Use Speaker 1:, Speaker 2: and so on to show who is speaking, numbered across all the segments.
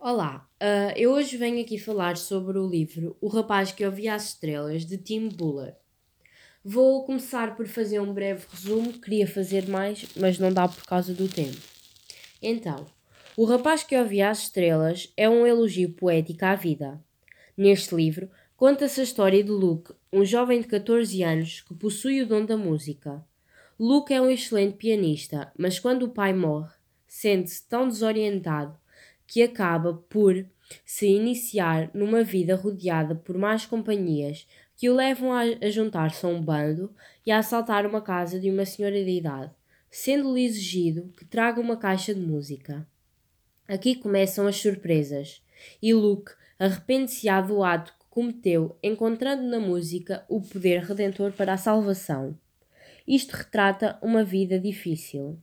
Speaker 1: Olá, uh, eu hoje venho aqui falar sobre o livro O Rapaz que Ouvia as Estrelas, de Tim Buller. Vou começar por fazer um breve resumo, queria fazer mais, mas não dá por causa do tempo. Então, O Rapaz que Ouvia as Estrelas é um elogio poético à vida. Neste livro, conta-se a história de Luke, um jovem de 14 anos que possui o dom da música. Luke é um excelente pianista, mas quando o pai morre, sente-se tão desorientado que acaba por se iniciar numa vida rodeada por más companhias que o levam a, juntar-se a um bando e a assaltar uma casa de uma senhora de idade, sendo-lhe exigido que traga uma caixa de música. Aqui começam as surpresas, e Luke arrepende-se do ato que cometeu, encontrando na música o poder redentor para a salvação. Isto retrata uma vida difícil.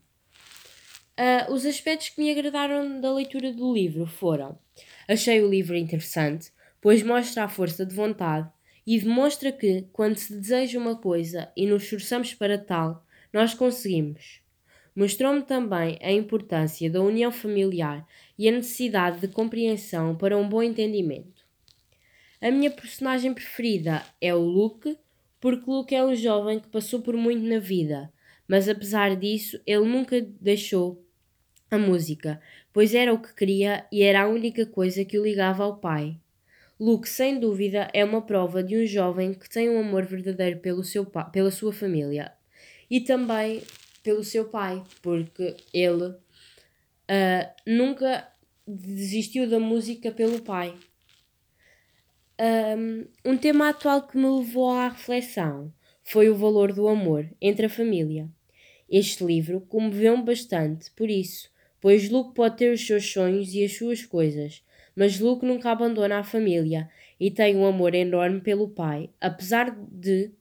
Speaker 1: Uh, os aspectos que me agradaram da leitura do livro foram: achei o livro interessante, pois mostra a força de vontade e demonstra que, quando se deseja uma coisa e nos esforçamos para tal, nós conseguimos. Mostrou-me também a importância da união familiar e a necessidade de compreensão para um bom entendimento. A minha personagem preferida é o Luke, porque Luke é um jovem que passou por muito na vida, mas apesar disso, ele nunca deixou a música, pois era o que queria e era a única coisa que o ligava ao pai. Luke, sem dúvida, é uma prova de um jovem que tem um amor verdadeiro pelo seu pela sua família e também pelo seu pai, porque ele uh, nunca desistiu da música pelo pai. Um, um tema atual que me levou à reflexão foi o valor do amor entre a família. Este livro comoveu-me bastante, por isso pois Luke pode ter os seus sonhos e as suas coisas, mas Luke nunca abandona a família e tem um amor enorme pelo pai. Apesar de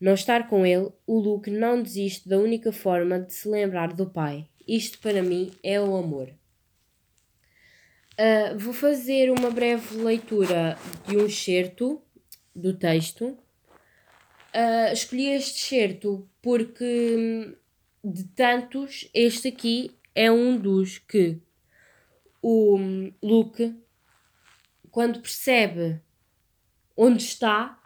Speaker 1: não estar com ele, o Luke não desiste da única forma de se lembrar do pai. Isto para mim é o amor. Uh, vou fazer uma breve leitura de um excerto do texto. Uh, escolhi este excerto porque de tantos, este aqui é um dos que o Luke, quando percebe onde está,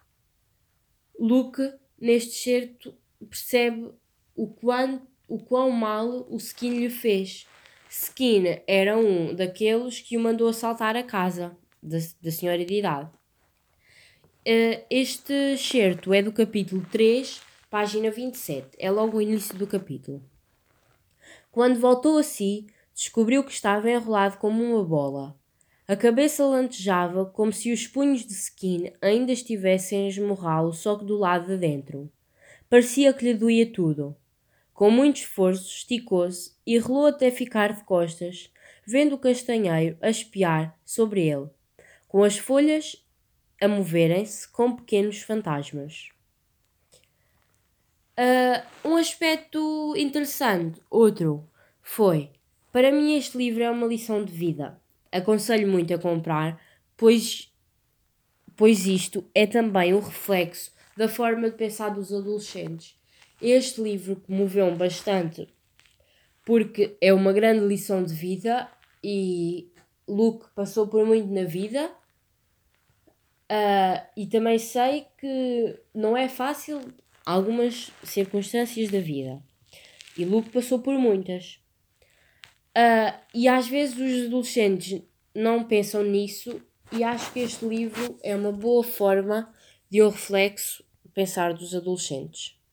Speaker 1: Luke, neste certo, percebe o quão, o quão mal o Skin lhe fez. Skin era um daqueles que o mandou assaltar a casa da, da senhora de idade. Uh, este excerto é do capítulo 3, página 27. É logo o início do capítulo. Quando voltou a si, descobriu que estava enrolado como uma bola. A cabeça lantejava como se os punhos de Skin ainda estivessem a esmurrá-lo só que do lado de dentro. Parecia que lhe doía tudo. Com muito esforço, esticou-se e relou até ficar de costas, vendo o castanheiro a espiar sobre ele, com as folhas a moverem-se como pequenos fantasmas. Uh, um aspecto interessante, outro, foi: para mim, este livro é uma lição de vida. Aconselho muito a comprar, pois, pois isto é também um reflexo da forma de pensar dos adolescentes. Este livro comoveu-me bastante porque é uma grande lição de vida e Luke passou por muito na vida. Uh, e também sei que não é fácil algumas circunstâncias da vida. E Luke passou por muitas. Uh, e às vezes os adolescentes não pensam nisso, e acho que este livro é uma boa forma de um reflexo pensar dos adolescentes.